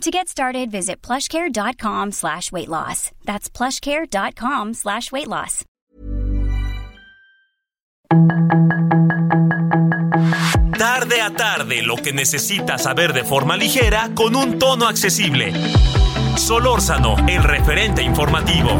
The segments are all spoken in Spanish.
To get started, visit plushcare.com slash weight loss. That's plushcare.com slash weight loss. Tarde a tarde, lo que necesitas saber de forma ligera con un tono accesible. Solórzano, el referente informativo.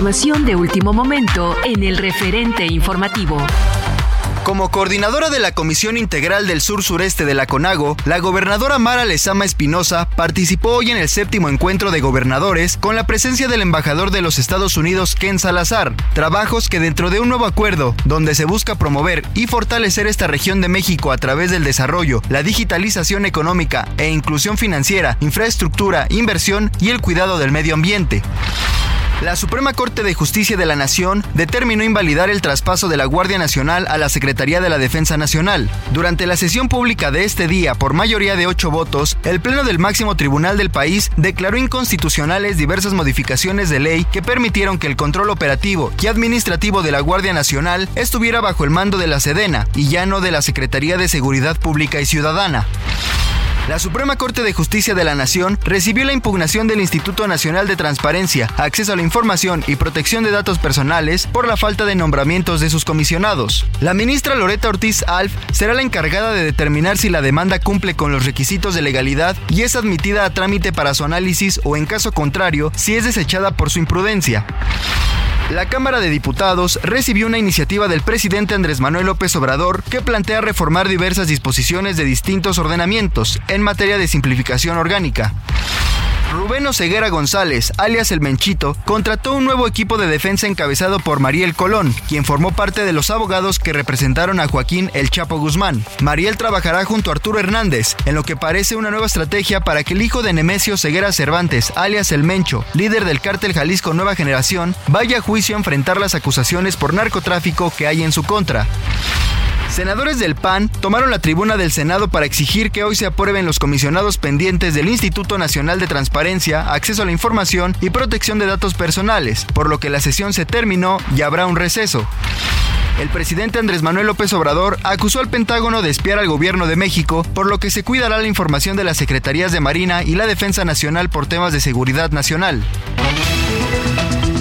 Información de último momento en el referente informativo. Como coordinadora de la Comisión Integral del Sur Sureste de la CONAGO, la gobernadora Mara Lezama Espinosa participó hoy en el séptimo encuentro de gobernadores con la presencia del embajador de los Estados Unidos Ken Salazar. Trabajos que dentro de un nuevo acuerdo, donde se busca promover y fortalecer esta región de México a través del desarrollo, la digitalización económica e inclusión financiera, infraestructura, inversión y el cuidado del medio ambiente. La Suprema Corte de Justicia de la Nación determinó invalidar el traspaso de la Guardia Nacional a la Secretaría de la Defensa Nacional. Durante la sesión pública de este día, por mayoría de ocho votos, el Pleno del máximo tribunal del país declaró inconstitucionales diversas modificaciones de ley que permitieron que el control operativo y administrativo de la Guardia Nacional estuviera bajo el mando de la Sedena y ya no de la Secretaría de Seguridad Pública y Ciudadana. La Suprema Corte de Justicia de la Nación recibió la impugnación del Instituto Nacional de Transparencia, Acceso a la Información y Protección de Datos Personales por la falta de nombramientos de sus comisionados. La ministra Loreta Ortiz Alf será la encargada de determinar si la demanda cumple con los requisitos de legalidad y es admitida a trámite para su análisis o en caso contrario, si es desechada por su imprudencia. La Cámara de Diputados recibió una iniciativa del presidente Andrés Manuel López Obrador que plantea reformar diversas disposiciones de distintos ordenamientos en materia de simplificación orgánica. Rubén Oseguera González, alias El Menchito, contrató un nuevo equipo de defensa encabezado por Mariel Colón, quien formó parte de los abogados que representaron a Joaquín El Chapo Guzmán. Mariel trabajará junto a Arturo Hernández, en lo que parece una nueva estrategia para que el hijo de Nemesio Ceguera Cervantes, alias El Mencho, líder del cártel Jalisco Nueva Generación, vaya a juicio a enfrentar las acusaciones por narcotráfico que hay en su contra. Senadores del PAN tomaron la tribuna del Senado para exigir que hoy se aprueben los comisionados pendientes del Instituto Nacional de Transparencia, Acceso a la Información y Protección de Datos Personales, por lo que la sesión se terminó y habrá un receso. El presidente Andrés Manuel López Obrador acusó al Pentágono de espiar al gobierno de México, por lo que se cuidará la información de las Secretarías de Marina y la Defensa Nacional por temas de seguridad nacional.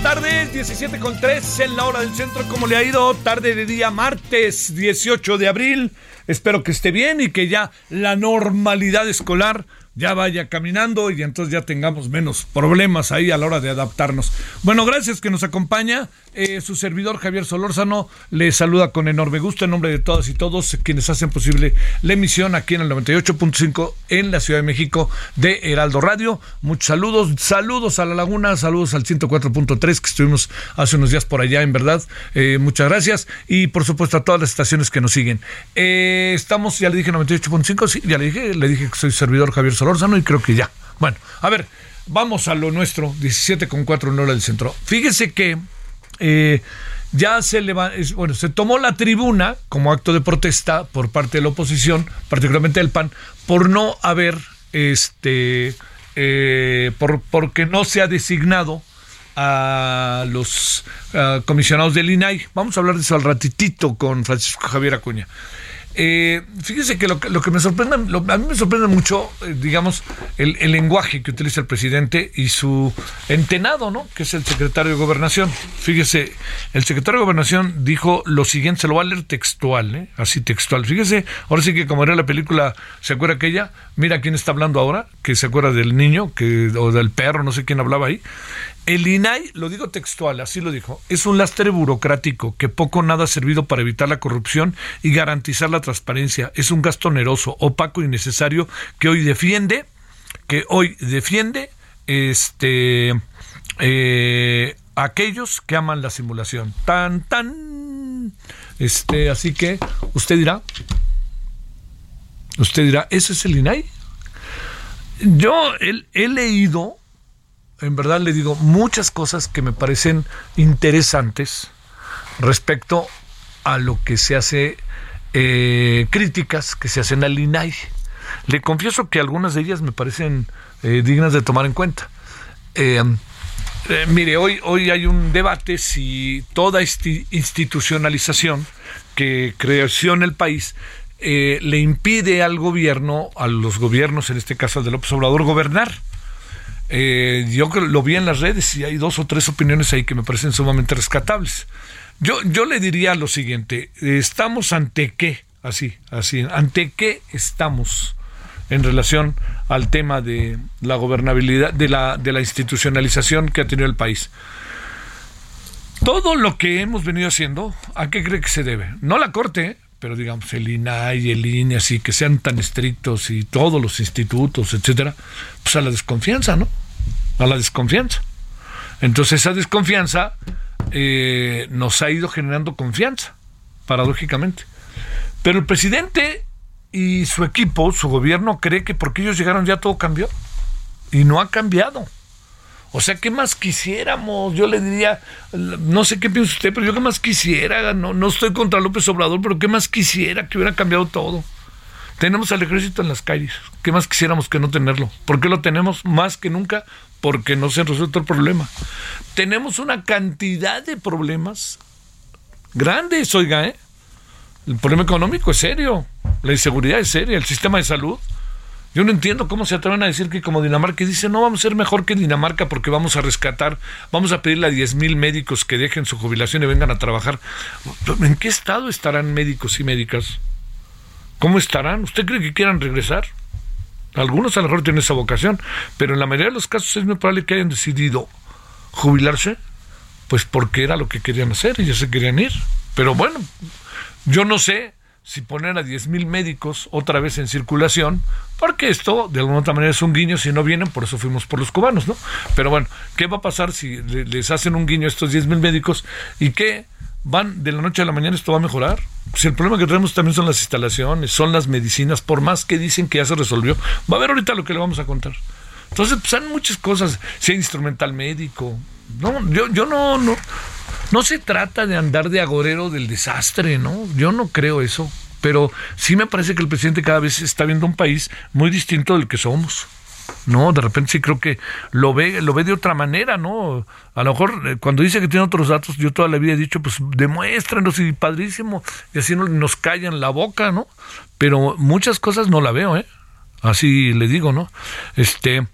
Buenas tardes, 17 con 3 en la hora del centro. ¿Cómo le ha ido? Tarde de día, martes 18 de abril. Espero que esté bien y que ya la normalidad escolar ya vaya caminando y entonces ya tengamos menos problemas ahí a la hora de adaptarnos. Bueno, gracias que nos acompaña. Eh, su servidor Javier Solórzano le saluda con enorme gusto en nombre de todas y todos quienes hacen posible la emisión aquí en el 98.5 en la Ciudad de México de Heraldo Radio. Muchos saludos, saludos a la Laguna, saludos al 104.3 que estuvimos hace unos días por allá, en verdad. Eh, muchas gracias y por supuesto a todas las estaciones que nos siguen. Eh, estamos, ya le dije 98.5, sí, ya le dije, le dije que soy servidor Javier Solórzano y creo que ya. Bueno, a ver, vamos a lo nuestro, 17.4 en hora del centro. Fíjese que eh, ya se leva- es- bueno, se tomó la tribuna como acto de protesta por parte de la oposición, particularmente del PAN, por no haber, este, eh, por, porque no se ha designado a los comisionados del INAI. Vamos a hablar de eso al ratitito con Francisco Javier Acuña. Eh, fíjese que lo, que me sorprende, a mí me sorprende mucho, eh, digamos, el, lenguaje que utiliza el presidente y su entenado, ¿no? Que es el secretario de Gobernación. Fíjese, el secretario de Gobernación dijo lo siguiente, se lo va a leer textual, ¿eh? Así textual. Fíjese, ahora sí que como era la película, ¿se acuerda aquella? Mira quién está hablando ahora, que se acuerda del niño, que, o del perro, no sé quién hablaba ahí. El INAI, lo digo textual, así lo dijo, es un lastre burocrático que poco nada ha servido para evitar la corrupción y garantizar la transparencia. Es un gasto oneroso, opaco y necesario que hoy defiende, que hoy defiende este eh, aquellos que aman la simulación. Tan, tan. Este, así que usted dirá, usted dirá, ¿ese es el INAI? Yo he leído en verdad le digo muchas cosas que me parecen interesantes respecto a lo que se hace, eh, críticas que se hacen al INAI. Le confieso que algunas de ellas me parecen eh, dignas de tomar en cuenta. Eh, mire, hoy, hoy hay un debate si toda institucionalización que creció en el país le impide al gobierno, a los gobiernos, en este caso al del López Obrador, gobernar. Eh, yo lo vi en las redes y hay dos o tres opiniones ahí que me parecen sumamente rescatables. Yo, yo le diría lo siguiente, ¿estamos ante qué? Así, así, ¿ante qué estamos en relación al tema de la gobernabilidad, de la, de la institucionalización que ha tenido el país? Todo lo que hemos venido haciendo, ¿a qué cree que se debe? No la Corte, pero digamos el INAI, el INE, así que sean tan estrictos y todos los institutos, etcétera, pues a la desconfianza, ¿no? A la desconfianza. Entonces esa desconfianza eh, nos ha ido generando confianza, paradójicamente. Pero el presidente y su equipo, su gobierno, cree que porque ellos llegaron ya todo cambió. Y no ha cambiado. O sea, ¿qué más quisiéramos? Yo le diría, no sé qué piensa usted, pero yo qué más quisiera, no, no estoy contra López Obrador, pero qué más quisiera que hubiera cambiado todo. Tenemos al ejército en las calles, ¿qué más quisiéramos que no tenerlo? ¿Por qué lo tenemos más que nunca? Porque no se ha resuelto el problema. Tenemos una cantidad de problemas grandes, oiga, ¿eh? El problema económico es serio, la inseguridad es seria, el sistema de salud yo no entiendo cómo se atreven a decir que como Dinamarca dice, no vamos a ser mejor que Dinamarca porque vamos a rescatar, vamos a pedirle a 10 mil médicos que dejen su jubilación y vengan a trabajar. ¿En qué estado estarán médicos y médicas? ¿Cómo estarán? ¿Usted cree que quieran regresar? Algunos a lo mejor tienen esa vocación, pero en la mayoría de los casos es muy probable que hayan decidido jubilarse, pues porque era lo que querían hacer y ya se querían ir. Pero bueno, yo no sé si poner a 10.000 médicos otra vez en circulación, porque esto de alguna otra manera es un guiño, si no vienen, por eso fuimos por los cubanos, ¿no? Pero bueno, ¿qué va a pasar si les hacen un guiño a estos 10.000 médicos y qué van de la noche a la mañana esto va a mejorar? Si el problema que tenemos también son las instalaciones, son las medicinas, por más que dicen que ya se resolvió, va a ver ahorita lo que le vamos a contar. Entonces, pues hay muchas cosas, si hay instrumental médico, no, yo, yo no, no, no se trata de andar de agorero del desastre, ¿no? Yo no creo eso. Pero sí me parece que el presidente cada vez está viendo un país muy distinto del que somos. No, de repente sí creo que lo ve, lo ve de otra manera, ¿no? A lo mejor eh, cuando dice que tiene otros datos, yo toda la vida he dicho, pues demuéstranos y padrísimo, y así nos callan la boca, ¿no? Pero muchas cosas no la veo, ¿eh? Así le digo, ¿no? Este,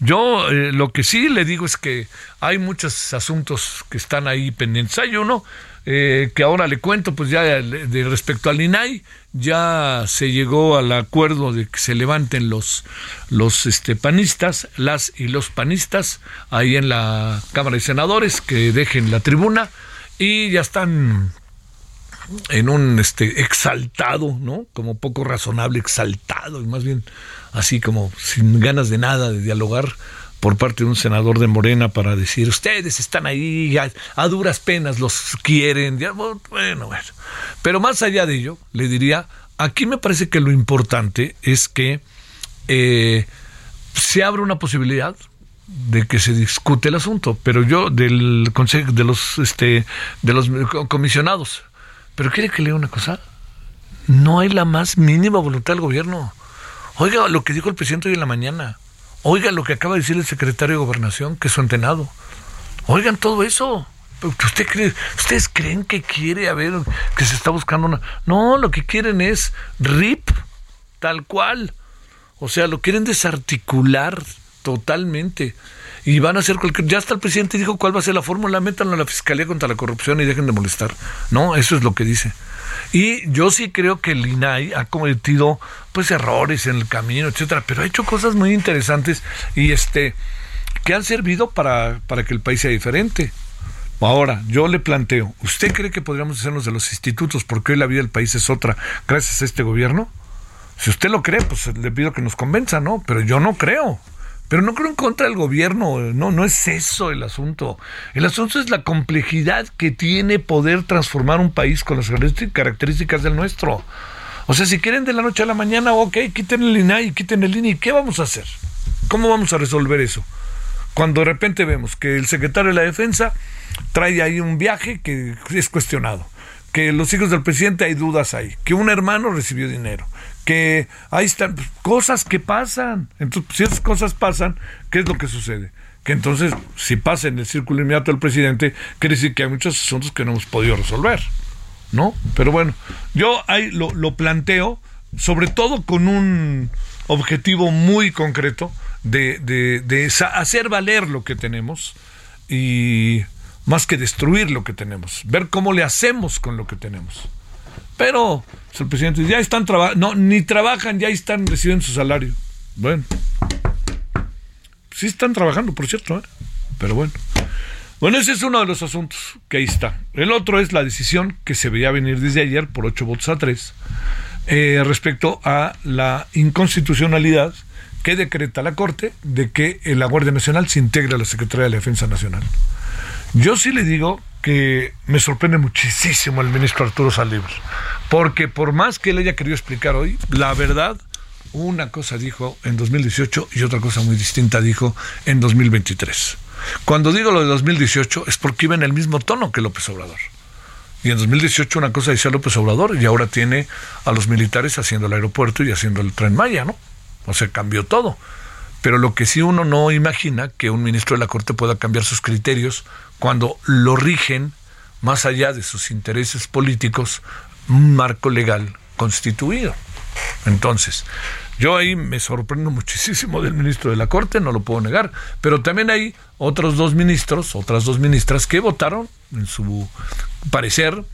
yo eh, lo que sí le digo es que hay muchos asuntos que están ahí pendientes. Hay uno eh, que ahora le cuento, pues ya de, respecto al INAI, ya se llegó al acuerdo de que se levanten los, los este, panistas, las y los panistas, ahí en la Cámara de Senadores, que dejen la tribuna y ya están en un este exaltado, ¿no? Como poco razonable, exaltado, y más bien así como sin ganas de nada de dialogar por parte de un senador de Morena para decir, ustedes están ahí, a, duras penas los quieren, bueno, bueno. Pero más allá de ello, le diría, aquí me parece que lo importante es que eh, se abre una posibilidad de que se discute el asunto, pero yo del consejo de los este de los comisionados, pero quiere que lea una cosa, no hay la más mínima voluntad del gobierno. Oiga lo que dijo el presidente hoy en la mañana. Oiga lo que acaba de decir el secretario de Gobernación, que es su entenado. Oigan todo eso. ¿Usted cree, ¿Ustedes creen que quiere haber, que se está buscando una... No, lo que quieren es RIP, tal cual. O sea, lo quieren desarticular totalmente. Y van a hacer cualquier... Ya hasta el presidente dijo cuál va a ser la fórmula, métanlo a la Fiscalía contra la Corrupción y dejen de molestar. No, eso es lo que dice. Y yo sí creo que el INAI ha cometido pues errores en el camino, etcétera, pero ha hecho cosas muy interesantes y este que han servido para, para que el país sea diferente. Ahora, yo le planteo, ¿usted cree que podríamos hacernos de los institutos porque hoy la vida del país es otra gracias a este gobierno? Si usted lo cree, pues le pido que nos convenza, ¿no? Pero yo no creo. Pero no creo en contra del gobierno, no, no es eso el asunto. El asunto es la complejidad que tiene poder transformar un país con las características del nuestro. O sea, si quieren de la noche a la mañana, ok, quiten el INAI, quiten el INI, ¿qué vamos a hacer? ¿Cómo vamos a resolver eso? Cuando de repente vemos que el secretario de la Defensa trae ahí un viaje que es cuestionado, que los hijos del presidente hay dudas ahí, que un hermano recibió dinero, que ahí están pues, cosas que pasan. Entonces, si esas cosas pasan, ¿qué es lo que sucede? Que entonces, si pasa en el círculo inmediato del presidente, quiere decir que hay muchos asuntos que no hemos podido resolver, ¿no? Pero bueno, yo ahí lo, planteo, sobre todo con un objetivo muy concreto de, de hacer valer lo que tenemos y más que destruir lo que tenemos, ver cómo le hacemos con lo que tenemos. Pero pues, el presidente ya están trabajando, no, ni trabajan, ya están recibiendo su salario. Bueno, sí están trabajando, por cierto, ¿eh? pero bueno. Bueno, ese es uno de los asuntos que ahí está. El otro es la decisión que se veía venir desde ayer por ocho votos a tres eh, respecto a la inconstitucionalidad que decreta la Corte de que la Guardia Nacional se integre a la Secretaría de la Defensa Nacional. Yo sí le digo que me sorprende muchísimo el ministro Arturo Saldívar, porque por más que él haya querido explicar hoy, la verdad, una cosa dijo en 2018 y otra cosa muy distinta dijo en 2023. Cuando digo lo de 2018 es porque iba en el mismo tono que López Obrador. Y en 2018 una cosa decía López Obrador y ahora tiene a los militares haciendo el aeropuerto y haciendo el tren Maya, ¿no? O sea, cambió todo. Pero lo que sí uno no imagina que un ministro de la Corte pueda cambiar sus criterios cuando lo rigen, más allá de sus intereses políticos, un marco legal constituido. Entonces, yo ahí me sorprendo muchísimo del ministro de la Corte, no lo puedo negar, pero también hay otros dos ministros, otras dos ministras que votaron en su parecer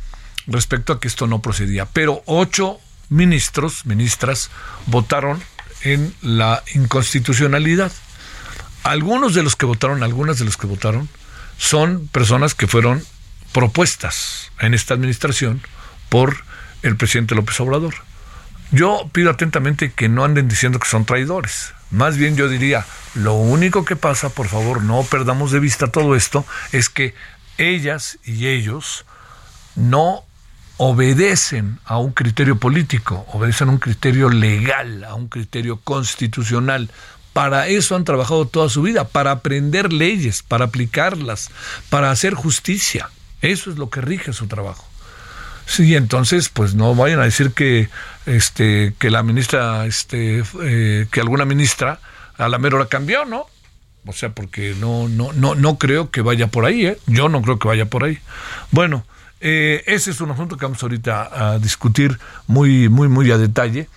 respecto a que esto no procedía, pero ocho ministros, ministras, votaron en la inconstitucionalidad. Algunos de los que votaron, algunas de los que votaron, son personas que fueron propuestas en esta administración por el presidente López Obrador. Yo pido atentamente que no anden diciendo que son traidores. Más bien yo diría, lo único que pasa, por favor, no perdamos de vista todo esto, es que ellas y ellos no obedecen a un criterio político, obedecen a un criterio legal, a un criterio constitucional. Para eso han trabajado toda su vida, para aprender leyes, para aplicarlas, para hacer justicia. Eso es lo que rige su trabajo. Sí, entonces, pues no vayan a decir que, este, que la ministra, este, eh, que alguna ministra a la mera hora cambió, ¿no? O sea, porque no, no, no, no creo que vaya por ahí, ¿eh? Yo no creo que vaya por ahí. Bueno, eh, ese es un asunto que vamos ahorita a discutir muy, muy, muy a detalle,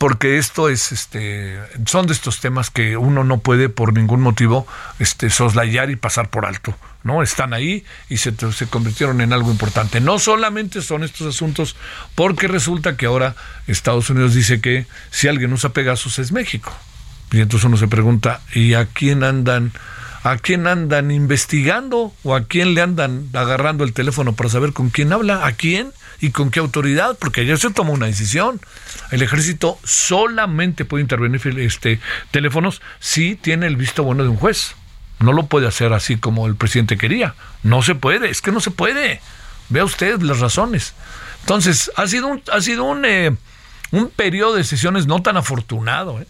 porque esto es, este, son de estos temas que uno no puede por ningún motivo, este, soslayar y pasar por alto, ¿no? Están ahí y se, se convirtieron en algo importante. No solamente son estos asuntos, porque resulta que ahora Estados Unidos dice que si alguien usa Pegasus es México. Y entonces uno se pregunta, ¿y a quién andan? ¿A quién andan investigando o a quién le andan agarrando el teléfono para saber con quién habla? ¿A quién? ¿Y con qué autoridad? Porque ayer se tomó una decisión. El ejército solamente puede intervenir este, teléfonos si tiene el visto bueno de un juez. No lo puede hacer así como el presidente quería. No se puede, es que no se puede. Vea usted las razones. Entonces, ha sido un, ha sido un, eh, un periodo de sesiones no tan afortunado. ¿eh?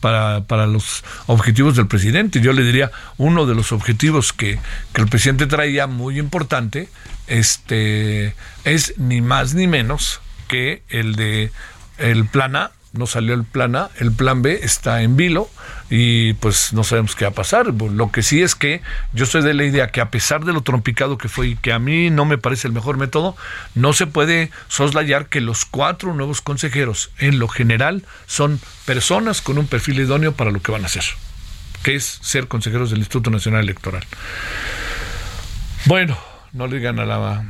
Para, para los objetivos del presidente. Yo le diría, uno de los objetivos que, que el presidente traía muy importante este, es ni más ni menos que el de el plan A no salió el plan A, el plan B está en vilo y pues no sabemos qué va a pasar. Lo que sí es que yo soy de la idea que a pesar de lo trompicado que fue y que a mí no me parece el mejor método, no se puede soslayar que los cuatro nuevos consejeros en lo general son personas con un perfil idóneo para lo que van a hacer, que es ser consejeros del Instituto Nacional Electoral. Bueno, no le digan a la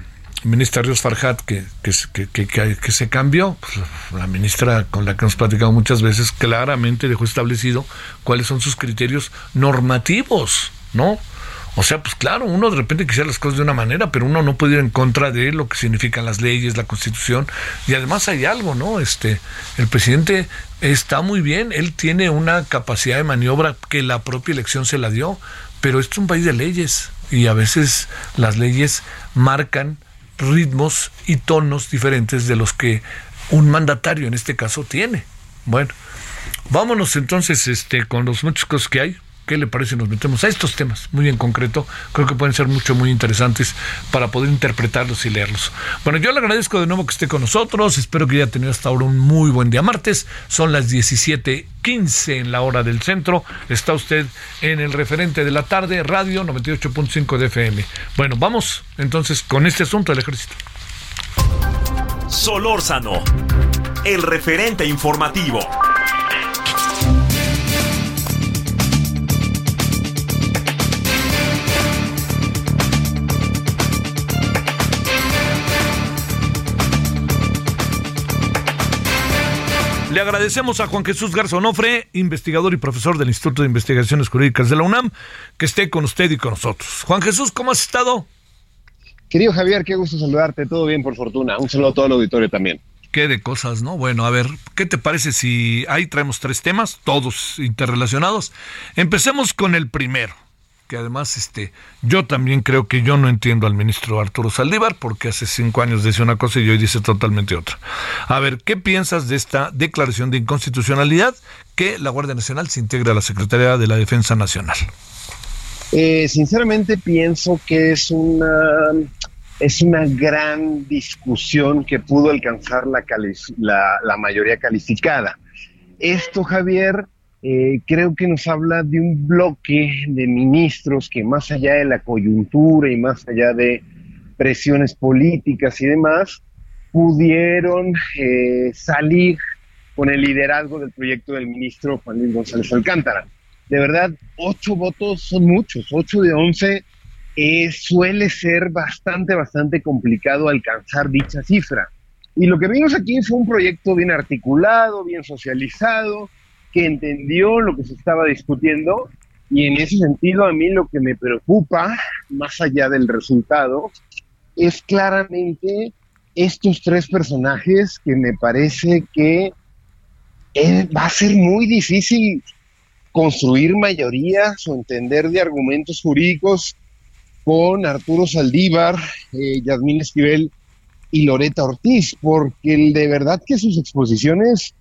ministra Ríos Farhat que, que, que, que, se cambió, pues, la ministra con la que hemos platicado muchas veces claramente dejó establecido cuáles son sus criterios normativos, ¿no? O sea, pues claro, uno de repente quisiera las cosas de una manera, pero uno no puede ir en contra de lo que significan las leyes, la constitución. Y además hay algo, ¿no? Este, el presidente está muy bien, él tiene una capacidad de maniobra que la propia elección se la dio, pero esto es un país de leyes y a veces las leyes marcan ritmos y tonos diferentes de los que un mandatario en este caso tiene. Bueno, vámonos entonces este, con los muchos cosas que hay. ¿Qué le parece? Nos metemos a estos temas muy en concreto. Creo que pueden ser mucho, muy interesantes para poder interpretarlos y leerlos. Bueno, yo le agradezco de nuevo que esté con nosotros. Espero que haya tenido hasta ahora un muy buen día martes. Son las 17:15 en la hora del centro. Está usted en el referente de la tarde, radio 98.5 de FM. Bueno, vamos entonces con este asunto del ejército. Solórzano, el referente informativo. Le agradecemos a Juan Jesús Garzonofre, investigador y profesor del Instituto de Investigaciones Jurídicas de la UNAM, que esté con usted y con nosotros. Juan Jesús, ¿cómo has estado? Querido Javier, qué gusto saludarte. Todo bien, por fortuna. Un saludo a todo el auditorio también. Qué de cosas, ¿no? Bueno, a ver, ¿qué te parece si ahí traemos tres temas, todos interrelacionados? Empecemos con el primero que además este, yo también creo que yo no entiendo al ministro Arturo Saldívar, porque hace cinco años decía una cosa y hoy dice totalmente otra. A ver, ¿qué piensas de esta declaración de inconstitucionalidad que la Guardia Nacional se integra a la Secretaría de la Defensa Nacional? Eh, sinceramente pienso que es una es una gran discusión que pudo alcanzar la, la, la mayoría calificada. Esto, Javier, eh, creo que nos habla de un bloque de ministros que más allá de la coyuntura y más allá de presiones políticas y demás, pudieron eh, salir con el liderazgo del proyecto del ministro Juan Luis González Alcántara. De verdad, ocho votos son muchos, ocho de once eh, suele ser bastante, bastante complicado alcanzar dicha cifra. Y lo que vimos aquí fue un proyecto bien articulado, bien socializado, que entendió lo que se estaba discutiendo y en ese sentido a mí lo que me preocupa, más allá del resultado, es claramente estos tres personajes que me parece que eh, va a ser muy difícil construir mayorías o entender de argumentos jurídicos con Arturo Saldívar, eh, Yasmín Esquivel y Loreta Ortiz, porque de verdad que sus exposiciones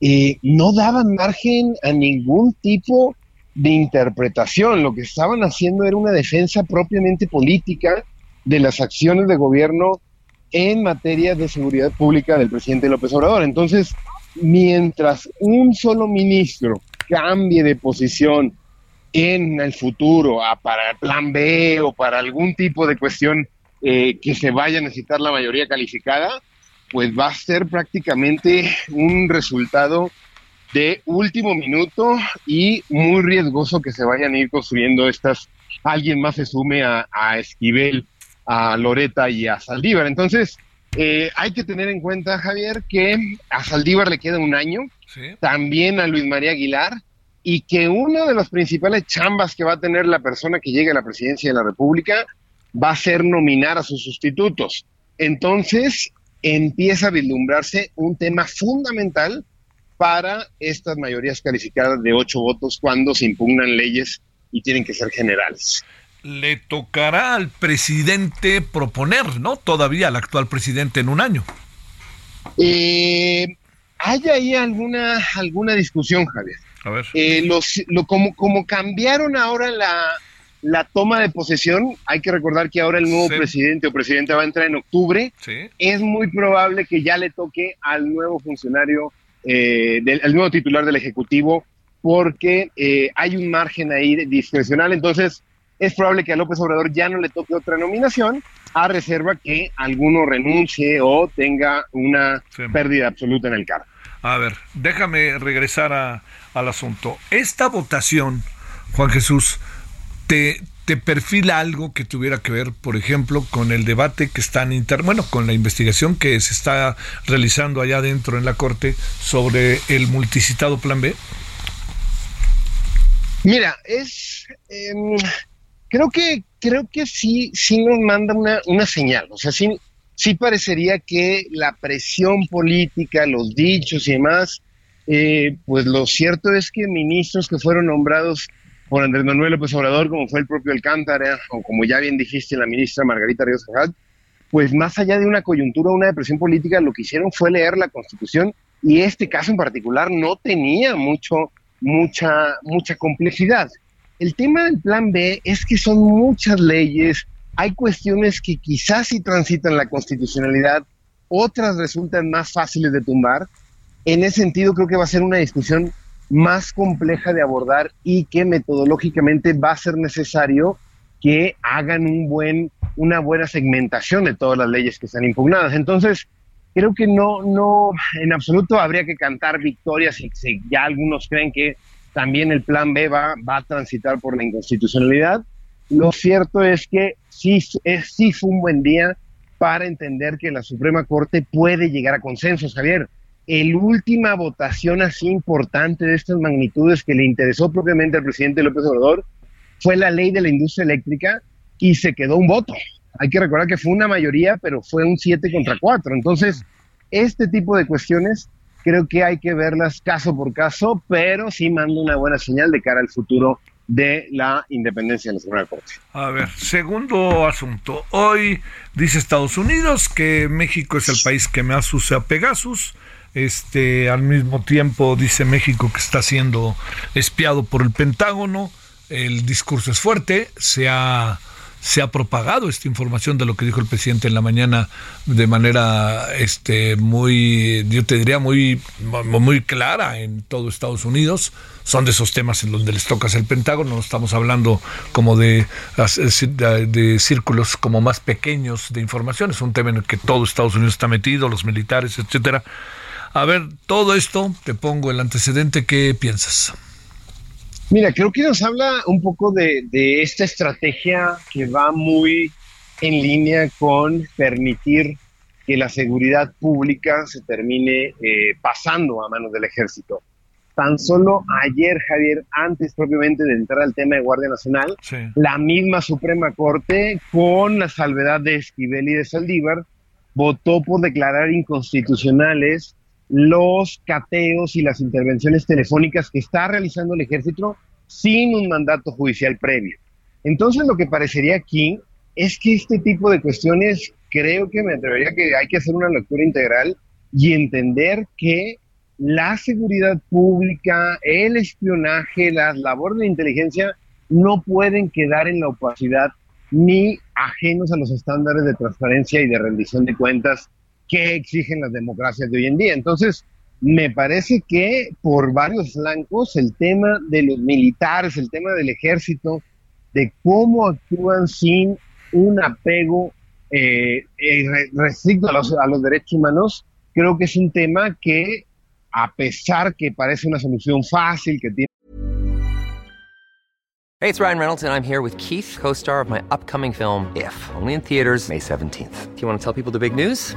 eh, no daban margen a ningún tipo de interpretación. Lo que estaban haciendo era una defensa propiamente política de las acciones de gobierno en materia de seguridad pública del presidente López Obrador. Entonces, mientras un solo ministro cambie de posición en el futuro a, para el plan B o para algún tipo de cuestión eh, que se vaya a necesitar la mayoría calificada, pues va a ser prácticamente un resultado de último minuto y muy riesgoso que se vayan a ir construyendo estas. Alguien más se sume a, Esquivel, a Loreta y a Saldívar. Entonces, eh, hay que tener en cuenta, Javier, que a Saldívar le queda un año, también a Luis María Aguilar, y que una de las principales chambas que va a tener la persona que llegue a la presidencia de la República va a ser nominar a sus sustitutos. Entonces, empieza a vislumbrarse un tema fundamental para estas mayorías calificadas de ocho votos cuando se impugnan leyes y tienen que ser generales. Le tocará al presidente proponer, ¿no? Todavía al actual presidente en un año. Eh, hay ahí alguna, alguna discusión, Javier. A ver. Eh, los, lo, como, como cambiaron ahora la, la toma de posesión, hay que recordar que ahora el nuevo presidente o presidenta va a entrar en octubre, es muy probable que ya le toque al nuevo funcionario eh, del el nuevo titular del Ejecutivo, porque eh, hay un margen ahí discrecional, entonces es probable que a López Obrador ya no le toque otra nominación, a reserva que alguno renuncie o tenga una pérdida absoluta en el cargo. A ver, déjame regresar al asunto. Esta votación, Juan Jesús, te, perfila algo que tuviera que ver, por ejemplo, con el debate que están inter, bueno, con la investigación que se está realizando allá adentro en la corte sobre el multicitado Plan B. Mira, es em, creo que creo que sí sí nos manda una, una señal, o sea, sí sí parecería que la presión política, los dichos y demás, eh, pues lo cierto es que ministros que fueron nombrados por Andrés Manuel López Obrador, como fue el propio Alcántara, o como ya bien dijiste la ministra Margarita Ríos Cajal, pues más allá de una coyuntura, una depresión política, lo que hicieron fue leer la Constitución y este caso en particular no tenía mucho, mucha, mucha complejidad. El tema del plan B es que son muchas leyes, hay cuestiones que quizás sí transitan la constitucionalidad, otras resultan más fáciles de tumbar. En ese sentido, creo que va a ser una discusión más compleja de abordar y que metodológicamente va a ser necesario que hagan un buen, una buena segmentación de todas las leyes que están impugnadas. Entonces, creo que no, no, en absoluto habría que cantar victorias si ya algunos creen que también el plan B va, va a transitar por la inconstitucionalidad. Lo cierto es que sí, es, sí fue un buen día para entender que la Suprema Corte puede llegar a consensos, Javier. El última votación así importante de estas magnitudes que le interesó propiamente al presidente López Obrador fue la ley de la industria eléctrica y se quedó un voto. Hay que recordar que fue una mayoría, pero fue un 7 contra 4. Entonces, este tipo de cuestiones creo que hay que verlas caso por caso, pero sí manda una buena señal de cara al futuro de la independencia de la Suprema. A ver, segundo asunto. Hoy dice Estados Unidos que México es el país que más usa Pegasus. Este, al mismo tiempo dice México que está siendo espiado por el Pentágono. El discurso es fuerte, se ha se ha propagado esta información de lo que dijo el presidente en la mañana de manera este muy yo te diría muy muy clara en todo Estados Unidos. Son de esos temas en donde les tocas el Pentágono. No estamos hablando como de, de círculos como más pequeños de información. Es un tema en el que todo Estados Unidos está metido los militares etcétera a ver todo esto te pongo el antecedente qué piensas Mira, creo que nos habla un poco de, esta estrategia que va muy en línea con permitir que la seguridad pública se termine eh, pasando a manos del ejército. Tan solo ayer, Javier, antes propiamente de entrar al tema de Guardia Nacional, la misma Suprema Corte, con la salvedad de Esquivel y de Saldívar, votó por declarar inconstitucionales los cateos y las intervenciones telefónicas que está realizando el ejército sin un mandato judicial previo. Entonces lo que parecería aquí es que este tipo de cuestiones creo que me atrevería que hay que hacer una lectura integral y entender que la seguridad pública, el espionaje, las labores de inteligencia no pueden quedar en la opacidad ni ajenos a los estándares de transparencia y de rendición de cuentas que exigen las democracias de hoy en día. Entonces, me parece que por varios flancos el tema de los militares, el tema del ejército, de cómo actúan sin un apego eh, eh restricto a los, derechos humanos, creo que es un tema que, a pesar que parece una solución fácil, que tiene... Hey, it's Ryan Reynolds and I'm here with Keith, co-star of my upcoming film, If, only in theaters May 17th. Do you want to tell people the big news?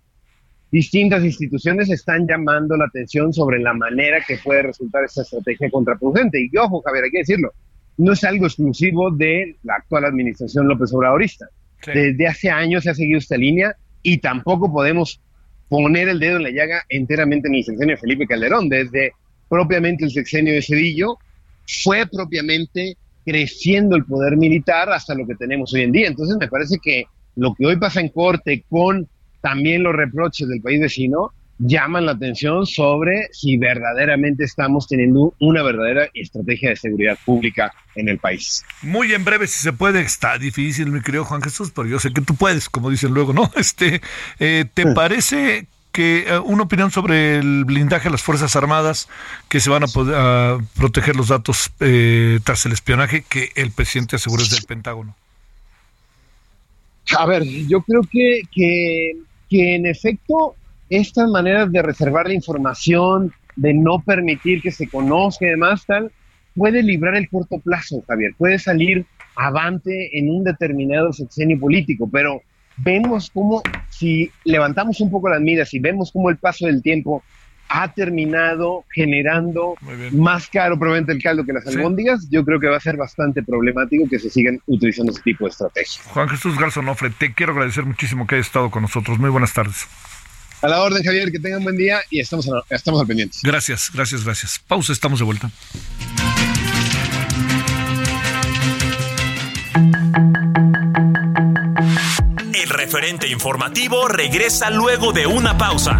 Distintas instituciones están llamando la atención sobre la manera que puede resultar esta estrategia contraproducente. Y ojo, Javier, hay que decirlo, no es algo exclusivo de la actual administración López Obradorista. Desde hace años se ha seguido esta línea y tampoco podemos poner el dedo en la llaga enteramente en el sexenio de Felipe Calderón, desde propiamente el sexenio de Cedillo, fue propiamente creciendo el poder militar hasta lo que tenemos hoy en día. Entonces me parece que lo que hoy pasa en corte con también los reproches del país vecino llaman la atención sobre si verdaderamente estamos teniendo una verdadera estrategia de seguridad pública en el país. Muy en breve, si se puede, está difícil, mi querido Juan Jesús, pero yo sé que tú puedes, como dicen luego, ¿no? Este, eh, ¿te parece que eh, una opinión sobre el blindaje de las Fuerzas Armadas que se van a poder proteger los datos eh, tras el espionaje que el presidente asegura es del Pentágono? A ver, yo creo que, que, que en efecto estas maneras de reservar la información, de no permitir que se conozca y demás, tal, puede librar el corto plazo, Javier, puede salir avante en un determinado sexenio político, pero vemos cómo, si levantamos un poco las miras y vemos cómo el paso del tiempo ha terminado generando más caro probablemente el caldo que las albóndigas, yo creo que va a ser bastante problemático que se sigan utilizando ese tipo de estrategias. Juan Jesús Garzonofre, te quiero agradecer muchísimo que hayas estado con nosotros. Muy buenas tardes. A la orden, Javier, que tengan buen día y estamos, estamos al pendiente. Gracias, gracias, gracias. Pausa, estamos de vuelta. El referente informativo regresa luego de una pausa.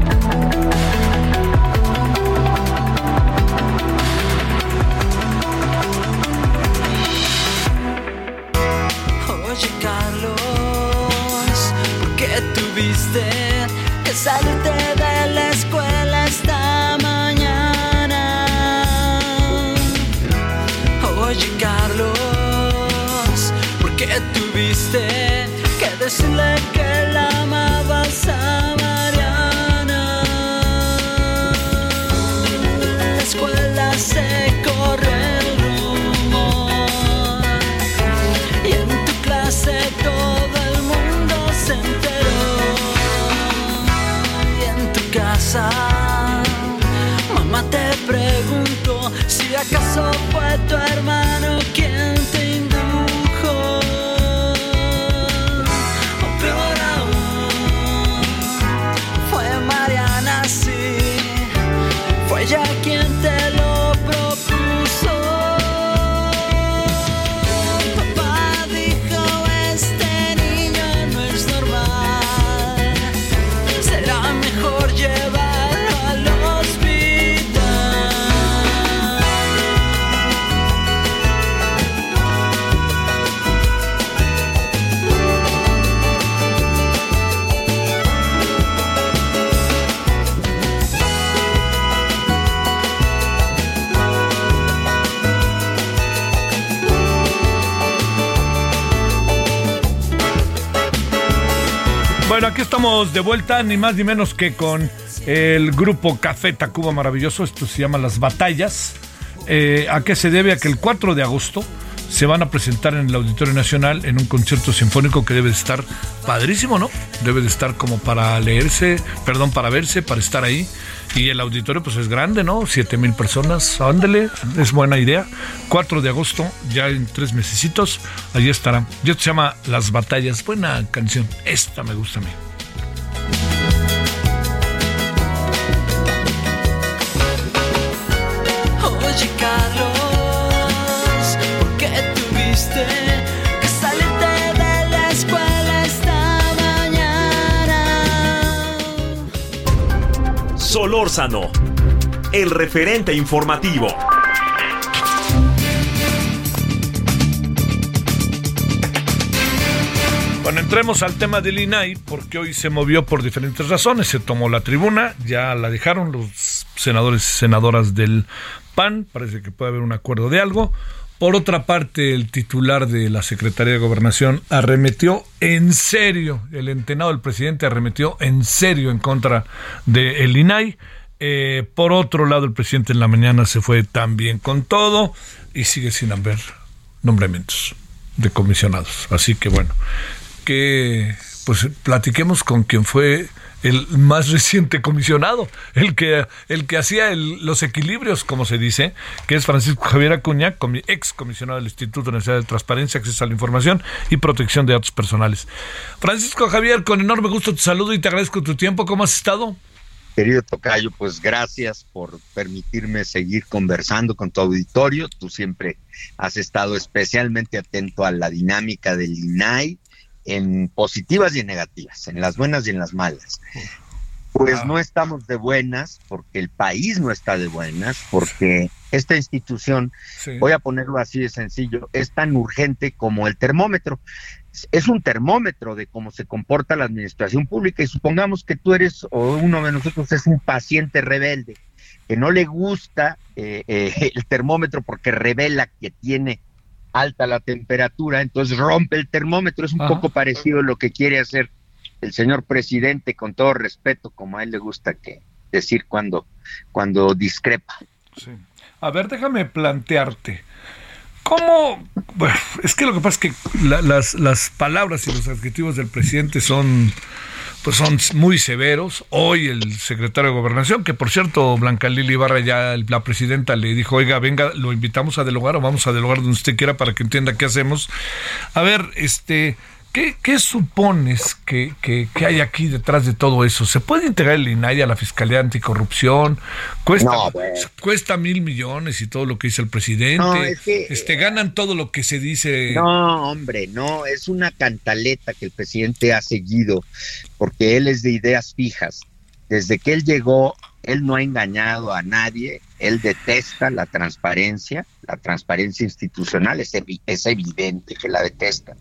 Decirle que la amabas a Mariana? En la escuela se corre el rumor y en tu clase todo el mundo se enteró y en tu casa mamá te preguntó si acaso fue tu hermano estamos de vuelta, ni más ni menos que con el grupo Café Tacuba Maravilloso. Esto se llama Las Batallas. Eh, ¿A qué se debe? A que el 4 de agosto se van a presentar en el Auditorio Nacional en un concierto sinfónico que debe de estar padrísimo, ¿no? Debe de estar como para leerse, perdón, para verse, para estar ahí. Y el auditorio pues es grande, ¿no? Siete mil personas, ándele, es buena idea. 4 de agosto, ya en tres mesecitos, allí estará. Y esto se llama Las Batallas, buena canción, esta me gusta a mí. Oye, Carlos, ¿por qué tuviste que salirte de la escuela esta mañana? Solórzano, el referente informativo. Bueno, entremos al tema del INAI, porque hoy se movió por diferentes razones. Se tomó la tribuna, ya la dejaron los senadores y senadoras del PAN. Parece que puede haber un acuerdo de algo. Por otra parte, el titular de la Secretaría de Gobernación arremetió en serio, el entenado del presidente arremetió en serio en contra del INAI. Eh, por otro lado, el presidente en la mañana se fue también con todo y sigue sin haber nombramientos de comisionados. Así que bueno, que pues platiquemos con quien fue el más reciente comisionado, el que, el que hacía los equilibrios, como se dice, que es Francisco Javier Acuña, ex comisionado del Instituto Nacional de Transparencia, Acceso a la Información y Protección de Datos Personales. Francisco Javier, con enorme gusto te saludo y te agradezco tu tiempo. ¿Cómo has estado? Querido Tocayo, pues gracias por permitirme seguir conversando con tu auditorio. Tú siempre has estado especialmente atento a la dinámica del INAI en positivas y en negativas, en las buenas y en las malas. Pues ah. no estamos de buenas porque el país no está de buenas, porque esta institución, voy a ponerlo así de sencillo, es tan urgente como el termómetro es un termómetro de cómo se comporta la administración pública y supongamos que tú eres o uno de nosotros es un paciente rebelde que no le gusta eh, eh, el termómetro porque revela que tiene alta la temperatura, entonces rompe el termómetro, es un poco parecido a lo que quiere hacer el señor presidente con todo respeto, como a él le gusta que decir cuando, cuando discrepa. Sí. A ver, déjame plantearte. ¿Cómo? Bueno, es que lo que pasa es que las, las palabras y los adjetivos del presidente son pues son muy severos. Hoy el secretario de Gobernación, que por cierto, Blanca Lili Ibarra, ya la presidenta le dijo, oiga, venga, lo invitamos a delogar o vamos a delogar donde usted quiera para que entienda qué hacemos. A ver, este, ¿Qué, supones que, hay aquí detrás de todo eso? ¿Se puede integrar el INAI a la Fiscalía Anticorrupción? Cuesta, cuesta mil millones y todo lo que dice el presidente. este, ganan todo lo que se dice. No, hombre, no, es una cantaleta que el presidente ha seguido, porque él es de ideas fijas. Desde que él llegó, él no ha engañado a nadie, él detesta la transparencia, la transparencia institucional, es, es, evidente que la detesta.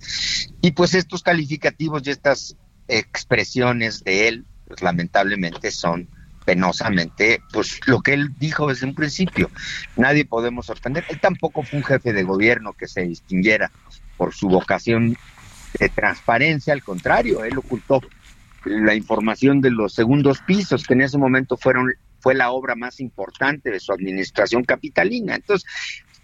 Y pues estos calificativos y estas expresiones de él, pues lamentablemente son penosamente, pues lo que él dijo desde un principio, nadie podemos sorprender. Él tampoco fue un jefe de gobierno que se distinguiera por su vocación de transparencia, al contrario, él ocultó la información de los segundos pisos, que en ese momento fueron fue la obra más importante de su administración capitalina. Entonces,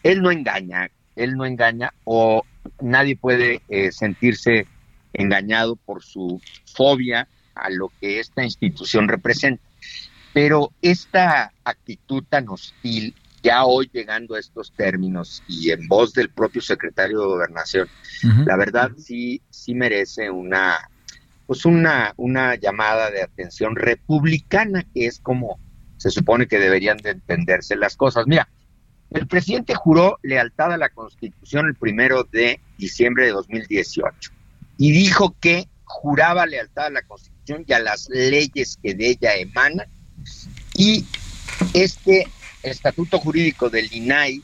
él no engaña, él no engaña o nadie puede eh, sentirse engañado por su fobia a lo que esta institución representa. Pero esta actitud tan hostil, ya hoy llegando a estos términos y en voz del propio secretario de Gobernación, la verdad sí, sí merece una pues una, una llamada de atención republicana, que es como se supone que deberían de entenderse las cosas. Mira, el presidente juró lealtad a la Constitución el primero de diciembre de 2018 y dijo que juraba lealtad a la Constitución y a las leyes que de ella emanan y este estatuto jurídico del INAI,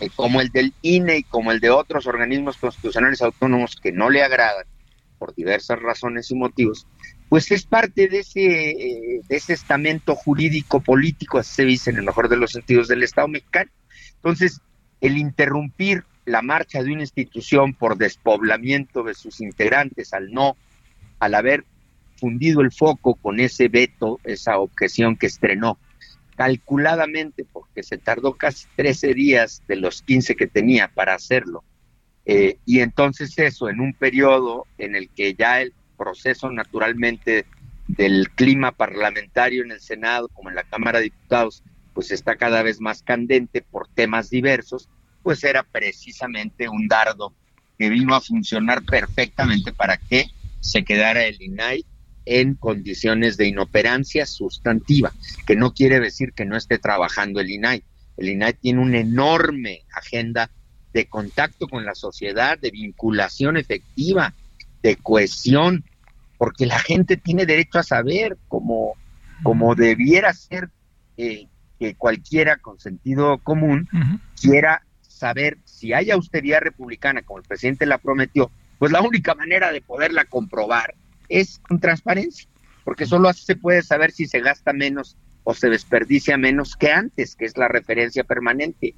eh, como el del INE y como el de otros organismos constitucionales autónomos que no le agradan, por diversas razones y motivos, pues es parte de ese, eh, de ese estamento jurídico político, así se dice en el mejor de los sentidos del Estado mexicano. Entonces, el interrumpir la marcha de una institución por despoblamiento de sus integrantes al no, al haber fundido el foco con ese veto, esa objeción que estrenó calculadamente, porque se tardó casi 13 días de los 15 que tenía para hacerlo, eh, y entonces eso, en un periodo en el que ya el proceso naturalmente del clima parlamentario en el Senado como en la Cámara de Diputados, pues está cada vez más candente por temas diversos, pues era precisamente un dardo que vino a funcionar perfectamente para que se quedara el INAI en condiciones de inoperancia sustantiva, que no quiere decir que no esté trabajando el INAI. El INAI tiene una enorme agenda de contacto con la sociedad, de vinculación efectiva, de cohesión, porque la gente tiene derecho a saber como, como debiera ser eh, que cualquiera con sentido común quiera saber si hay austeridad republicana, como el presidente la prometió, pues la única manera de poderla comprobar es con transparencia, porque solo así se puede saber si se gasta menos o se desperdicia menos que antes, que es la referencia permanente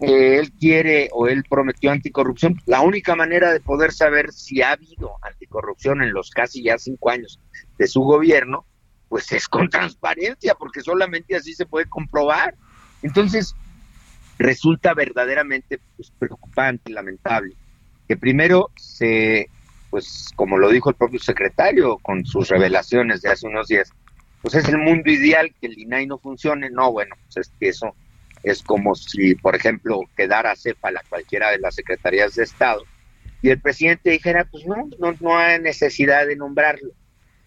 él quiere o él prometió anticorrupción, la única manera de poder saber si ha habido anticorrupción en los casi ya cinco años de su gobierno, pues es con transparencia, porque solamente así se puede comprobar. Entonces, resulta verdaderamente pues, preocupante y lamentable que primero se pues como lo dijo el propio secretario con sus revelaciones de hace unos días, pues es el mundo ideal que el INAI no funcione. No, bueno, pues es que eso es como si, por ejemplo, quedara Cepala cualquiera de las secretarías de Estado y el presidente dijera, pues no, no, no hay necesidad de nombrarlo.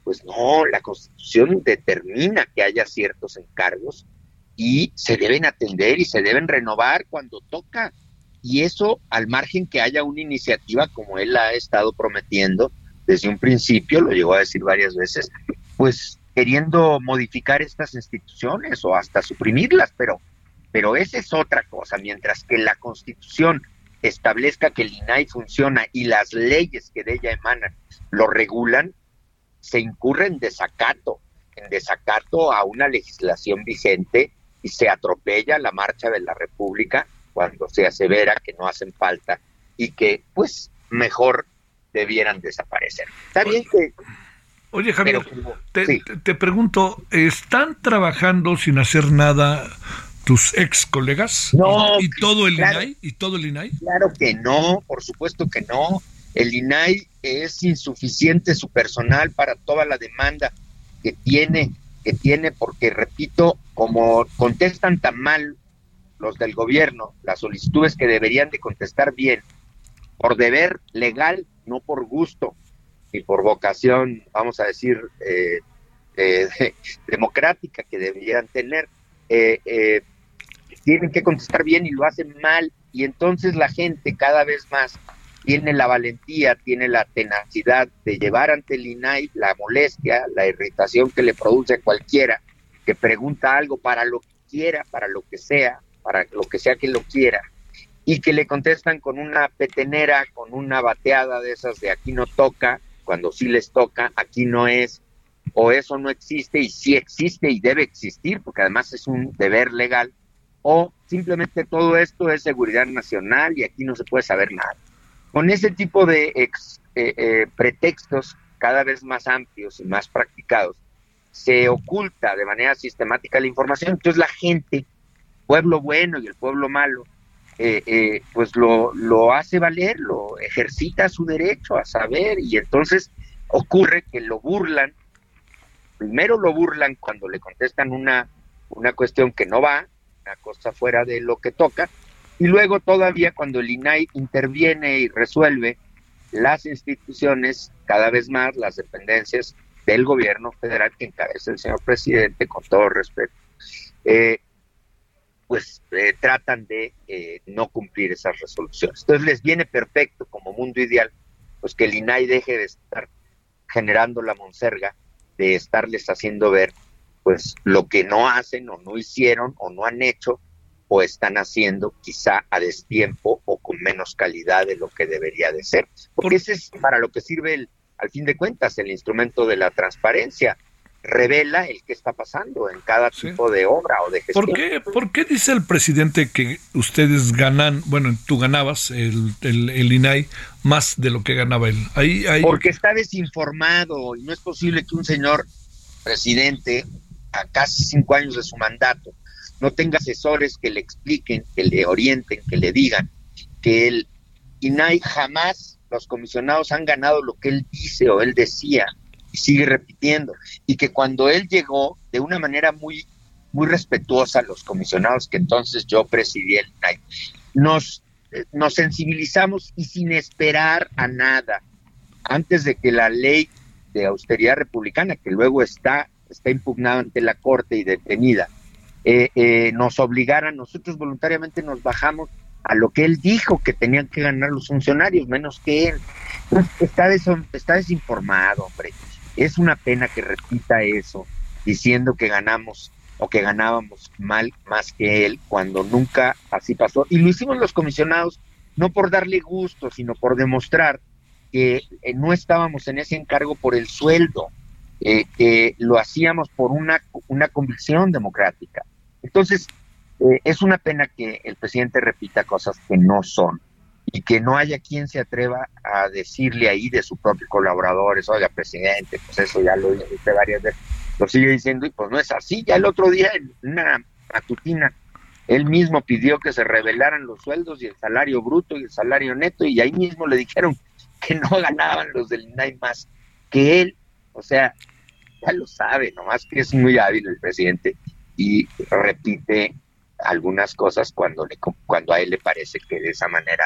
Pues no, la Constitución determina que haya ciertos encargos y se deben atender y se deben renovar cuando toca. Y eso al margen que haya una iniciativa como él ha estado prometiendo desde un principio, lo llegó a decir varias veces, pues queriendo modificar estas instituciones o hasta suprimirlas, pero, pero esa es otra cosa, mientras que la constitución establezca que el INAI funciona y las leyes que de ella emanan lo regulan, se incurre en desacato, en desacato a una legislación vigente y se atropella la marcha de la República cuando se asevera que no hacen falta y que pues mejor debieran desaparecer. Está bien que... Oye Javier, te, pregunto, ¿están trabajando sin hacer nada tus ex colegas? No. ¿Y, todo el INAI? ¿Y todo el INAI? Claro que no, por supuesto que no. El INAI es insuficiente su personal para toda la demanda que tiene, que tiene, porque repito, como contestan tan mal los del gobierno, las solicitudes que deberían de contestar bien, por deber legal, no por gusto y por vocación, vamos a decir, eh, eh, democrática que deberían tener, eh, tienen que contestar bien y lo hacen mal. Y entonces la gente cada vez más tiene la valentía, tiene la tenacidad de llevar ante el INAI la molestia, la irritación que le produce cualquiera que pregunta algo para lo que quiera, para lo que sea, para lo que sea que lo quiera, y que le contestan con una petenera, con una bateada de esas de aquí no toca, cuando sí les toca, aquí no es, o eso no existe y sí existe y debe existir, porque además es un deber legal, o simplemente todo esto es seguridad nacional y aquí no se puede saber nada. Con ese tipo de eh, eh, pretextos cada vez más amplios y más practicados, se oculta de manera sistemática la información. Entonces la gente, pueblo bueno y el pueblo malo, eh, pues lo, lo hace valer, lo ejercita su derecho a saber y entonces ocurre que lo burlan. Primero lo burlan cuando le contestan una, una cuestión que no va, una cosa fuera de lo que toca, y luego todavía cuando el INAI interviene y resuelve, las instituciones, cada vez más las dependencias del gobierno federal que encabeza el señor presidente, con todo respeto, eh, pues eh, tratan de eh, no cumplir esas resoluciones. Entonces les viene perfecto como mundo ideal, pues que el INAI deje de estar generando la monserga, de estarles haciendo ver pues lo que no hacen o no hicieron o no han hecho o están haciendo quizá a destiempo o con menos calidad de lo que debería de ser. Porque ese es para lo que sirve el, al fin de cuentas el instrumento de la transparencia. Revela el que está pasando en cada tipo de obra o de gestión. ¿Por qué, ¿Por qué dice el presidente que ustedes ganan, bueno, tú ganabas el, el, INAI más de lo que ganaba él? Ahí, ahí... Porque está desinformado y no es posible que un señor presidente a casi cinco años de su mandato, no tenga asesores que le expliquen, que le orienten, que le digan que el INAI jamás los comisionados han ganado lo que él dice o él decía y sigue repitiendo. Y que cuando él llegó de una manera muy muy respetuosa los comisionados que entonces yo presidí el INAI nos eh, nos sensibilizamos y sin esperar a nada antes de que la ley de austeridad republicana que luego está está impugnado ante la Corte y detenida, eh, eh, nos obligaran, nosotros voluntariamente nos bajamos a lo que él dijo que tenían que ganar los funcionarios, menos que él. está, está desinformado, hombre. Es una pena que repita eso, diciendo que ganamos o que ganábamos mal más que él, cuando nunca así pasó. Y lo hicimos los comisionados no por darle gusto, sino por demostrar que eh, no estábamos en ese encargo por el sueldo, eh, que lo hacíamos por una, una convicción democrática. Entonces, eh, es una pena que el presidente repita cosas que no son y que no haya quien se atreva a decirle ahí de sus propios colaboradores, oiga, presidente, pues eso ya lo dice varias veces, lo sigue diciendo y pues no es así. Ya el otro día en una matutina, él mismo pidió que se revelaran los sueldos y el salario bruto y el salario neto y ahí mismo le dijeron que no ganaban los del INAI más que él. O sea, ya lo sabe, nomás que es muy hábil el presidente y repite algunas cosas cuando, le, cuando a él le parece que de esa manera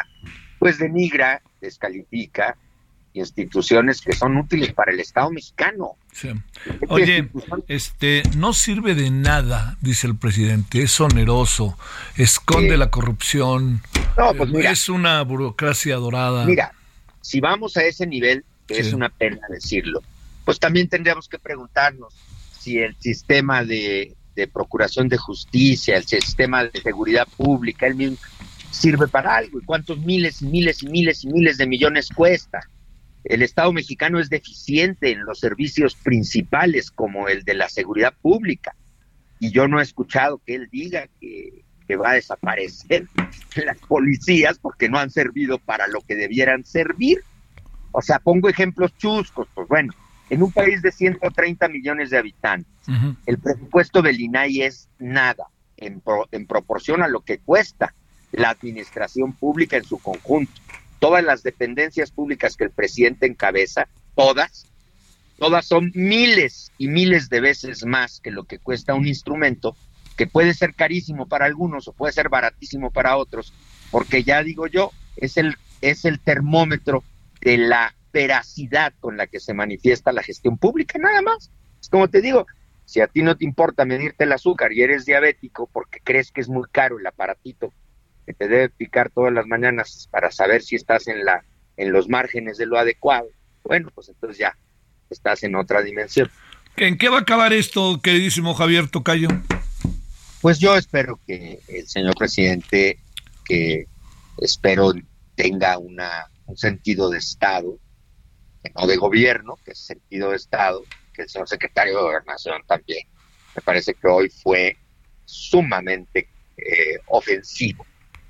pues denigra, descalifica instituciones que son útiles para el Estado mexicano. Oye, este no sirve de nada, dice el presidente, es oneroso, esconde la corrupción, pues es una burocracia dorada. Mira, si vamos a ese nivel, que es una pena decirlo, pues también tendríamos que preguntarnos si el sistema de, de procuración de justicia, el sistema de seguridad pública, el mismo sirve para algo y cuántos miles y miles y miles y miles de millones cuesta. El Estado mexicano es deficiente en los servicios principales como el de la seguridad pública. Y yo no he escuchado que él diga que, va a desaparecer las policías porque no han servido para lo que debieran servir. O sea, pongo ejemplos chuscos. Pues bueno, en un país de 130 millones de habitantes, el presupuesto del INAI es nada en, en proporción a lo que cuesta la administración pública en su conjunto. Todas las dependencias públicas que el presidente encabeza, todas, todas son miles y miles de veces más que lo que cuesta un instrumento que puede ser carísimo para algunos o puede ser baratísimo para otros, porque ya digo yo, es el, es el termómetro de la veracidad con la que se manifiesta la gestión pública, nada más. Es como te digo, si a ti no te importa medirte el azúcar y eres diabético porque crees que es muy caro el aparatito que te debe picar todas las mañanas para saber si estás en la en los márgenes de lo adecuado, bueno, pues entonces ya estás en otra dimensión. ¿En qué va a acabar esto, queridísimo Javier Tocayo? Pues yo espero que el señor presidente, que espero tenga una, un sentido de Estado, no de gobierno, que es sentido de Estado, que el señor secretario de Gobernación también. Me parece que hoy fue sumamente eh, ofensivo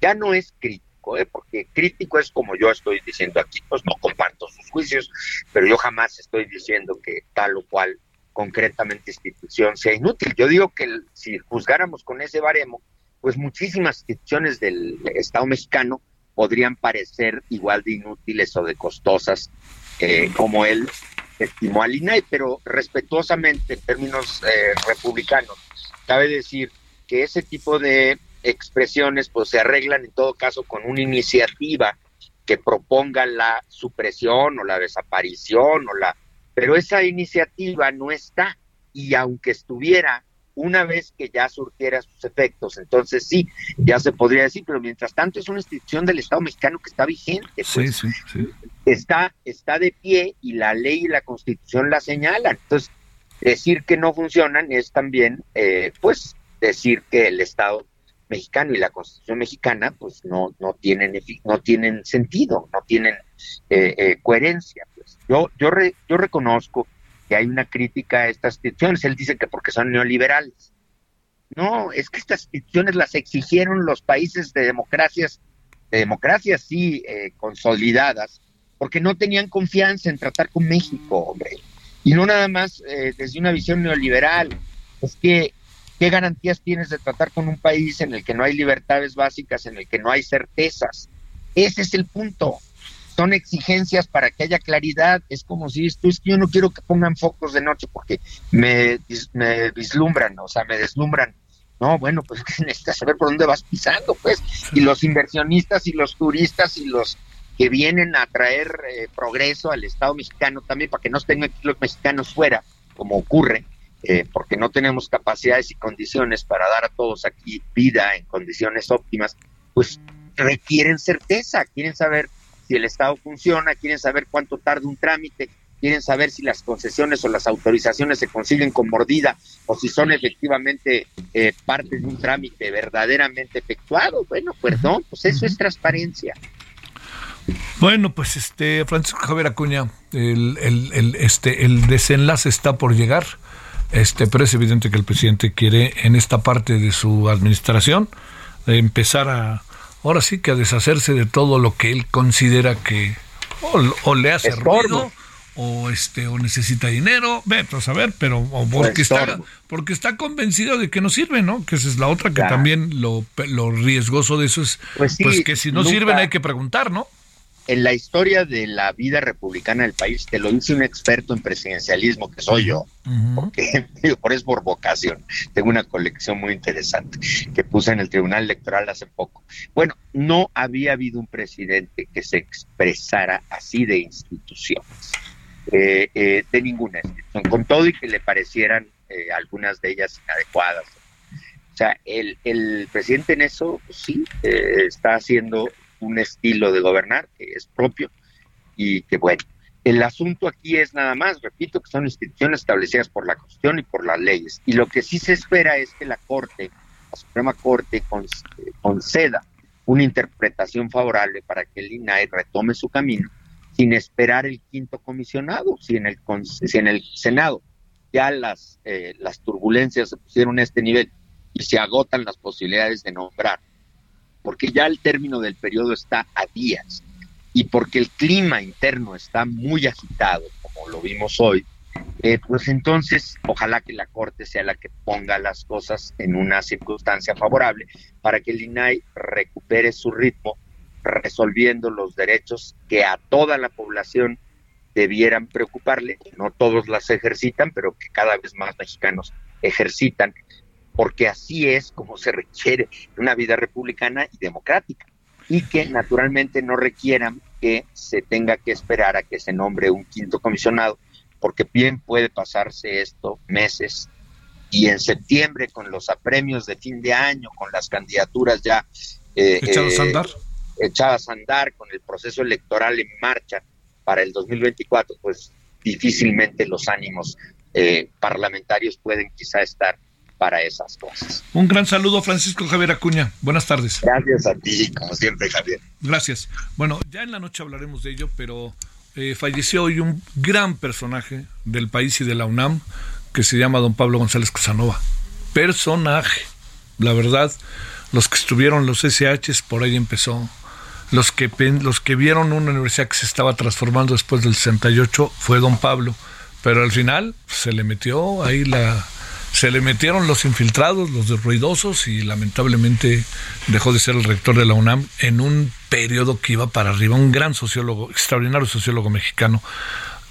ya no es crítico, ¿eh? porque crítico es como yo estoy diciendo aquí, pues no comparto sus juicios, pero yo jamás estoy diciendo que tal o cual concretamente institución sea inútil. Yo digo que si juzgáramos con ese baremo, pues muchísimas instituciones del Estado mexicano podrían parecer igual de inútiles o de costosas eh, como él estimó al INAI, pero respetuosamente en términos eh, republicanos, cabe decir que ese tipo de expresiones pues se arreglan en todo caso con una iniciativa que proponga la supresión o la desaparición o la pero esa iniciativa no está y aunque estuviera una vez que ya surtiera sus efectos, entonces sí, ya se podría decir, pero mientras tanto es una institución del Estado mexicano que está vigente, pues, está está de pie y la ley y la Constitución la señalan. Entonces, decir que no funcionan es también, eh, pues, decir que el Estado mexicano y la Constitución mexicana pues no no tienen no tienen sentido, no tienen eh, eh, coherencia. Pues. Yo yo yo reconozco que hay una crítica a estas instituciones. Él dice que porque son neoliberales. No, es que estas instituciones las exigieron los países de democracias, de democracias sí eh, consolidadas, porque no tenían confianza en tratar con México, hombre. Y no nada más desde una visión neoliberal. Es que ¿Qué garantías tienes de tratar con un país en el que no hay libertades básicas, en el que no hay certezas? Ese es el punto. Son exigencias para que haya claridad. Es como si esto es que yo no quiero que pongan focos de noche porque me, me vislumbran, o sea, me deslumbran. No, bueno, pues necesitas saber por dónde vas pisando, pues. Y los inversionistas y los turistas y los que vienen a traer eh, progreso al Estado mexicano también, para que no estén aquí los mexicanos fuera, como ocurre, eh, porque no tenemos capacidades y condiciones para dar a todos aquí vida en condiciones óptimas, pues requieren certeza, quieren saber si el Estado funciona, quieren saber cuánto tarda un trámite, quieren saber si las concesiones o las autorizaciones se consiguen con mordida o si son efectivamente eh, parte de un trámite verdaderamente efectuado. Bueno, perdón, pues eso es transparencia. Bueno, pues este Francisco Javier Acuña, el, el, este, el desenlace está por llegar. Este, pero es evidente que el presidente quiere en esta parte de su administración empezar a, ahora sí que a deshacerse de todo lo que él considera que o, le hace ruido o este o necesita dinero, ve, pues a ver, pero porque está porque está convencido de que no sirve, ¿no? Que esa es la otra que también lo, lo riesgoso de eso es pues, pues que si no sirven hay que preguntar, ¿no? En la historia de la vida republicana del país, te lo dice un experto en presidencialismo, que soy yo, porque por es por vocación. Tengo una colección muy interesante que puse en el Tribunal Electoral hace poco. Bueno, no había habido un presidente que se expresara así de instituciones, eh, eh, de ninguna institución, con todo y que le parecieran eh, algunas de ellas inadecuadas. O sea, el, el presidente en eso, sí, está haciendo un estilo de gobernar que es propio y que bueno. El asunto aquí es nada más, repito, que son instituciones establecidas por la Constitución y por las leyes. Y lo que sí se espera es que la Corte, la Suprema Corte, conceda una interpretación favorable para que el INAI retome su camino sin esperar el quinto comisionado. Si en el, si en el Senado ya las, eh, las turbulencias se pusieron a este nivel y se agotan las posibilidades de nombrar porque ya el término del periodo está a días y porque el clima interno está muy agitado, como lo vimos hoy, eh, pues entonces ojalá que la Corte sea la que ponga las cosas en una circunstancia favorable para que el INAI recupere su ritmo resolviendo los derechos que a toda la población debieran preocuparle, no todos las ejercitan, pero que cada vez más mexicanos ejercitan porque así es como se requiere una vida republicana y democrática, y que naturalmente no requieran que se tenga que esperar a que se nombre un quinto comisionado, porque bien puede pasarse esto meses. Y en septiembre con los apremios de fin de año, con las candidaturas ya eh, echadas a eh, andar, echadas a andar, con el proceso electoral en marcha para el 2024, pues difícilmente los ánimos eh, parlamentarios pueden quizá estar para esas cosas. Un gran saludo, Francisco Javier Acuña. Buenas tardes. Gracias a ti, como siempre, Javier. Gracias. Bueno, ya en la noche hablaremos de ello, pero eh, falleció hoy un gran personaje del país y de la UNAM que se llama don Pablo González Casanova. Personaje. La verdad, los que estuvieron los SHs, por ahí empezó. Los que, los que vieron una universidad que se estaba transformando después del 68 fue don Pablo. Pero al final se le metió ahí la, se le metieron los infiltrados, los ruidosos y lamentablemente dejó de ser el rector de la UNAM en un periodo que iba para arriba, un gran sociólogo, extraordinario sociólogo mexicano.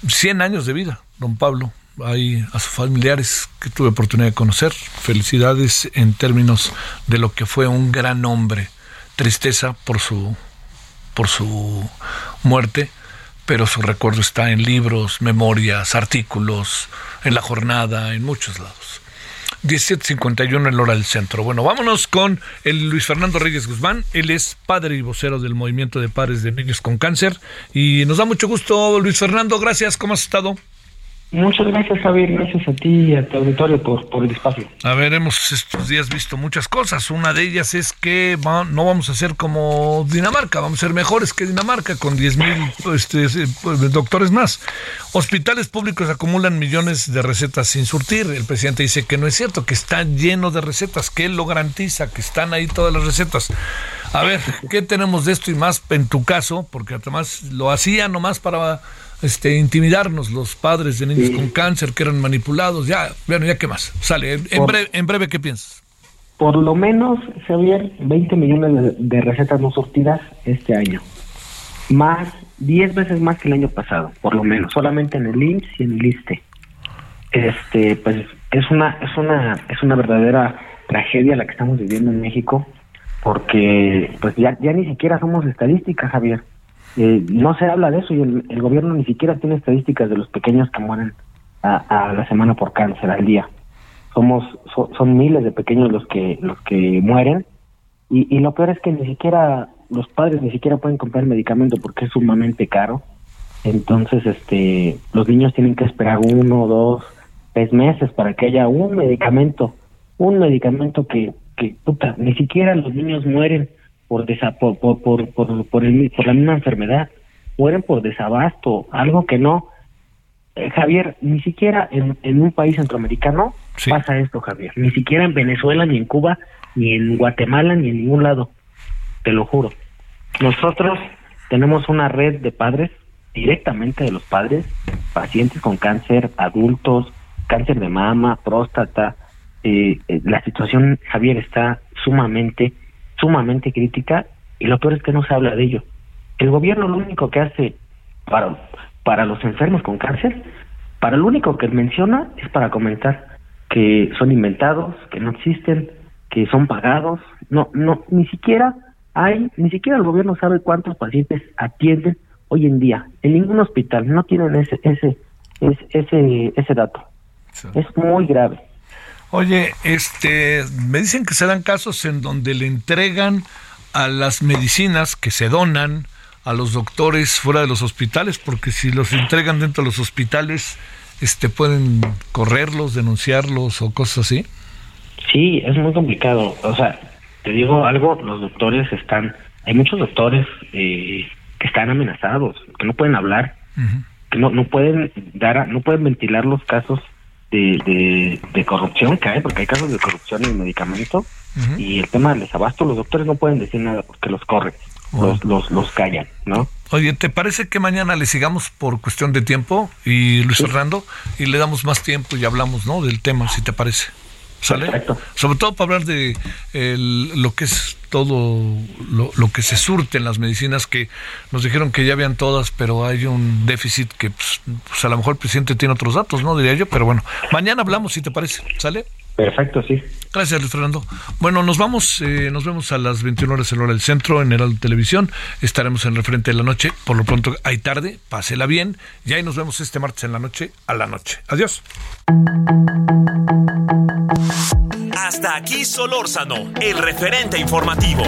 100 años de vida, don Pablo. Hay a sus familiares que tuve oportunidad de conocer. Felicidades en términos de lo que fue un gran hombre. Tristeza por su, por su muerte, pero su recuerdo está en libros, memorias, artículos, en la jornada, en muchos lados. 17.51 en hora del centro. Bueno, vámonos con el Luis Fernando Reyes Guzmán. Él es padre y vocero del Movimiento de Padres de Niños con Cáncer. Y nos da mucho gusto, Luis Fernando. Gracias. ¿Cómo has estado? Muchas gracias, Javier. Gracias a ti y a tu auditorio por, el espacio. A ver, hemos estos días visto muchas cosas. Una de ellas es que no vamos a ser como Dinamarca, vamos a ser mejores que Dinamarca con 10 mil este, pues, doctores más. Hospitales públicos acumulan millones de recetas sin surtir. El presidente dice que no es cierto, que está lleno de recetas, que él lo garantiza, que están ahí todas las recetas. A ver, ¿qué tenemos de esto y más en tu caso? Porque además lo hacía nomás para este, intimidarnos los padres de niños con cáncer que eran manipulados. Ya, bueno, ya qué más. Sale, en, breve, en breve, ¿qué piensas? Por lo menos, Javier, 20 millones de, recetas no surtidas este año. Más, 10 veces más que el año pasado, por lo menos, solamente en el IMSS y en el ISTE. Este, pues es una, es una, es una verdadera tragedia la que estamos viviendo en México, porque pues ya, ya ni siquiera somos estadísticas, Javier. Eh, no se habla de eso y el, gobierno ni siquiera tiene estadísticas de los pequeños que mueren a, la semana por cáncer al día. Somos son miles de pequeños los que los que mueren y, y lo peor es que ni siquiera los padres ni siquiera pueden comprar medicamento porque es sumamente caro. Entonces, este, los niños tienen que esperar uno, dos, tres meses para que haya un medicamento, un medicamento que, que puta, ni siquiera los niños mueren por, por, por, por, por, el, por la misma enfermedad, mueren por desabasto, algo que no. Eh, Javier, ni siquiera en, en un país centroamericano pasa esto, Javier. Ni siquiera en Venezuela, ni en Cuba, ni en Guatemala, ni en ningún lado. Te lo juro. Nosotros tenemos una red de padres, directamente de los padres, pacientes con cáncer, adultos, cáncer de mama, próstata. Eh, eh la situación, Javier, está sumamente sumamente crítica y lo peor es que no se habla de ello. El gobierno lo único que hace para, para los enfermos con cáncer, para lo único que menciona es para comentar que son inventados, que no existen, que son pagados. No, no, ni siquiera hay, ni siquiera el gobierno sabe cuántos pacientes atienden hoy en día. En ningún hospital no tienen ese, ese, ese, ese, ese dato. Es muy grave. Oye, este, me dicen que se dan casos en donde le entregan a las medicinas que se donan a los doctores fuera de los hospitales, porque si los entregan dentro de los hospitales, este, pueden correrlos, denunciarlos o cosas así. Sí, es muy complicado. O sea, te digo algo, los doctores están, hay muchos doctores eh, que están amenazados, que no pueden hablar, que no, no pueden dar, no pueden ventilar los casos de, de, corrupción que hay, porque hay casos de corrupción en el medicamento, y el tema del desabasto, los doctores no pueden decir nada porque los corren, los, los, los callan, ¿no? Oye, ¿te parece que mañana le sigamos por cuestión de tiempo y Luis Fernando y le damos más tiempo y hablamos, ¿no? Del tema, si te parece. ¿Sale? Sobre todo para hablar de lo que es todo lo, que se surte en las medicinas que nos dijeron que ya habían todas, pero hay un déficit que pues, pues, a lo mejor el presidente tiene otros datos, ¿no? Diría yo, pero bueno, mañana hablamos si te parece, ¿sale? Perfecto, sí. Gracias, Luis Fernando. Bueno, nos vamos, eh, nos vemos a las 21 horas en hora del centro, en Heraldo Televisión. Estaremos en el frente de la noche. Por lo pronto, hay tarde, pásela bien. Y ahí nos vemos este martes en la noche, a la noche. Adiós. Hasta aquí Solórzano, el referente informativo.